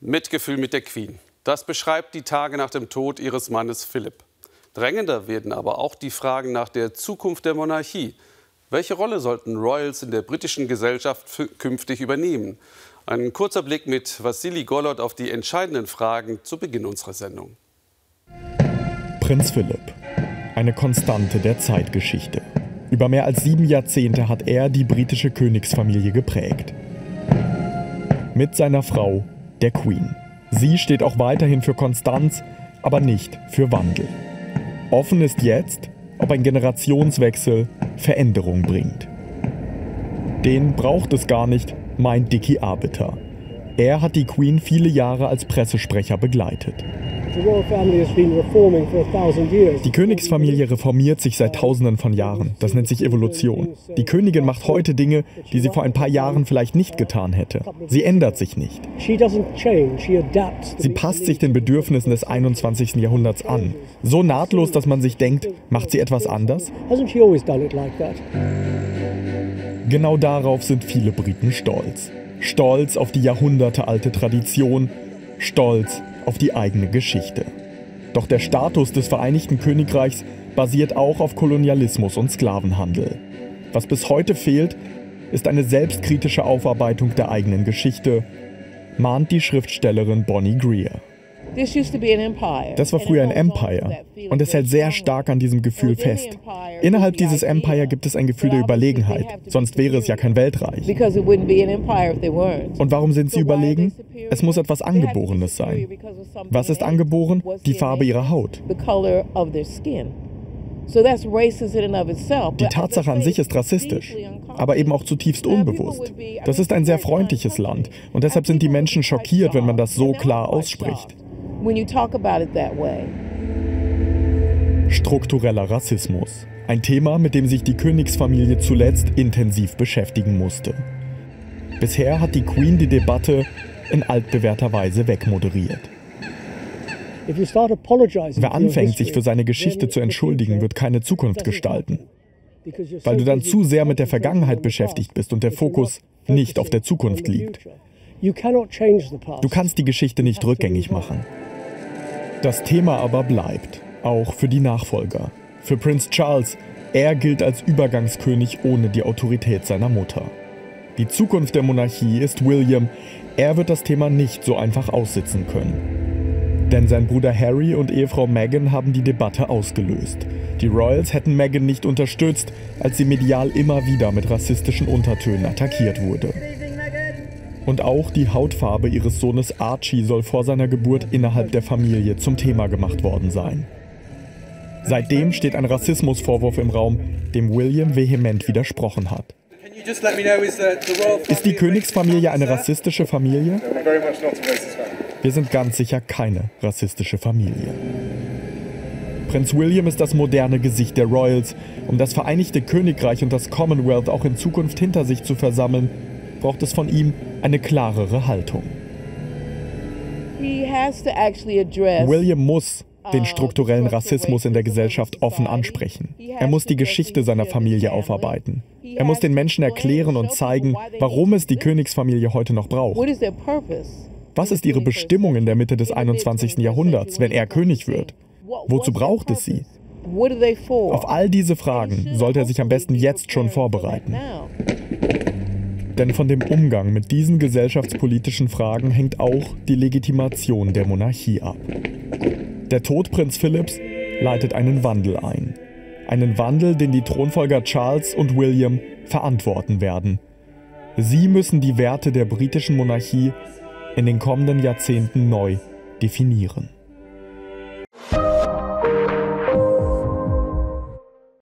Mitgefühl mit der Queen. Das beschreibt die Tage nach dem Tod ihres Mannes Philipp. Drängender werden aber auch die Fragen nach der Zukunft der Monarchie. Welche Rolle sollten Royals in der britischen Gesellschaft künftig übernehmen? Ein kurzer Blick mit Vassili Golod auf die entscheidenden Fragen zu Beginn unserer Sendung. Prinz Philipp, eine Konstante der Zeitgeschichte. Über mehr als sieben Jahrzehnte hat er die britische Königsfamilie geprägt. Mit seiner Frau der Queen. Sie steht auch weiterhin für Konstanz, aber nicht für Wandel. Offen ist jetzt, ob ein Generationswechsel Veränderung bringt. Den braucht es gar nicht, meint Dicky Arbiter. Er hat die Queen viele Jahre als Pressesprecher begleitet. Die Königsfamilie reformiert sich seit Tausenden von Jahren. Das nennt sich Evolution. Die Königin macht heute Dinge, die sie vor ein paar Jahren vielleicht nicht getan hätte. Sie ändert sich nicht. Sie passt sich den Bedürfnissen des 21. Jahrhunderts an. So nahtlos, dass man sich denkt, macht sie etwas anders? Genau darauf sind viele Briten stolz. Stolz auf die jahrhundertealte Tradition, stolz auf die eigene Geschichte. Doch der Status des Vereinigten Königreichs basiert auch auf Kolonialismus und Sklavenhandel. Was bis heute fehlt, ist eine selbstkritische Aufarbeitung der eigenen Geschichte, mahnt die Schriftstellerin Bonnie Greer. Das war früher ein Empire und es hält sehr stark an diesem Gefühl fest. Innerhalb dieses Empire gibt es ein Gefühl der Überlegenheit, sonst wäre es ja kein Weltreich. Und warum sind sie überlegen? Es muss etwas Angeborenes sein. Was ist angeboren? Die Farbe ihrer Haut. Die Tatsache an sich ist rassistisch, aber eben auch zutiefst unbewusst. Das ist ein sehr freundliches Land und deshalb sind die Menschen schockiert, wenn man das so klar ausspricht when you talk about it that way. Struktureller Rassismus. Ein Thema, mit dem sich die Königsfamilie zuletzt intensiv beschäftigen musste. Bisher hat die Queen die Debatte in altbewährter Weise wegmoderiert. Wer anfängt, sich für seine Geschichte zu entschuldigen, wird keine Zukunft gestalten. Weil du dann zu sehr mit der Vergangenheit beschäftigt bist und der Fokus nicht auf der Zukunft liegt. Du kannst die Geschichte nicht rückgängig machen. Das Thema aber bleibt, auch für die Nachfolger. Für Prinz Charles, er gilt als Übergangskönig ohne die Autorität seiner Mutter. Die Zukunft der Monarchie ist William, er wird das Thema nicht so einfach aussitzen können. Denn sein Bruder Harry und Ehefrau Meghan haben die Debatte ausgelöst. Die Royals hätten Meghan nicht unterstützt, als sie medial immer wieder mit rassistischen Untertönen attackiert wurde. Und auch die Hautfarbe ihres Sohnes Archie soll vor seiner Geburt innerhalb der Familie zum Thema gemacht worden sein. Seitdem steht ein Rassismusvorwurf im Raum, dem William vehement widersprochen hat. Ist die Königsfamilie eine rassistische Familie? Wir sind ganz sicher keine rassistische Familie. Prinz William ist das moderne Gesicht der Royals. Um das Vereinigte Königreich und das Commonwealth auch in Zukunft hinter sich zu versammeln, braucht es von ihm eine klarere Haltung. William muss den strukturellen Rassismus in der Gesellschaft offen ansprechen. Er muss die Geschichte seiner Familie aufarbeiten. Er muss den Menschen erklären und zeigen, warum es die Königsfamilie heute noch braucht. Was ist ihre Bestimmung in der Mitte des 21. Jahrhunderts, wenn er König wird? Wozu braucht es sie? Auf all diese Fragen sollte er sich am besten jetzt schon vorbereiten. Denn von dem Umgang mit diesen gesellschaftspolitischen Fragen hängt auch die Legitimation der Monarchie ab. Der Tod Prinz Philipps leitet einen Wandel ein. Einen Wandel, den die Thronfolger Charles und William verantworten werden. Sie müssen die Werte der britischen Monarchie in den kommenden Jahrzehnten neu definieren.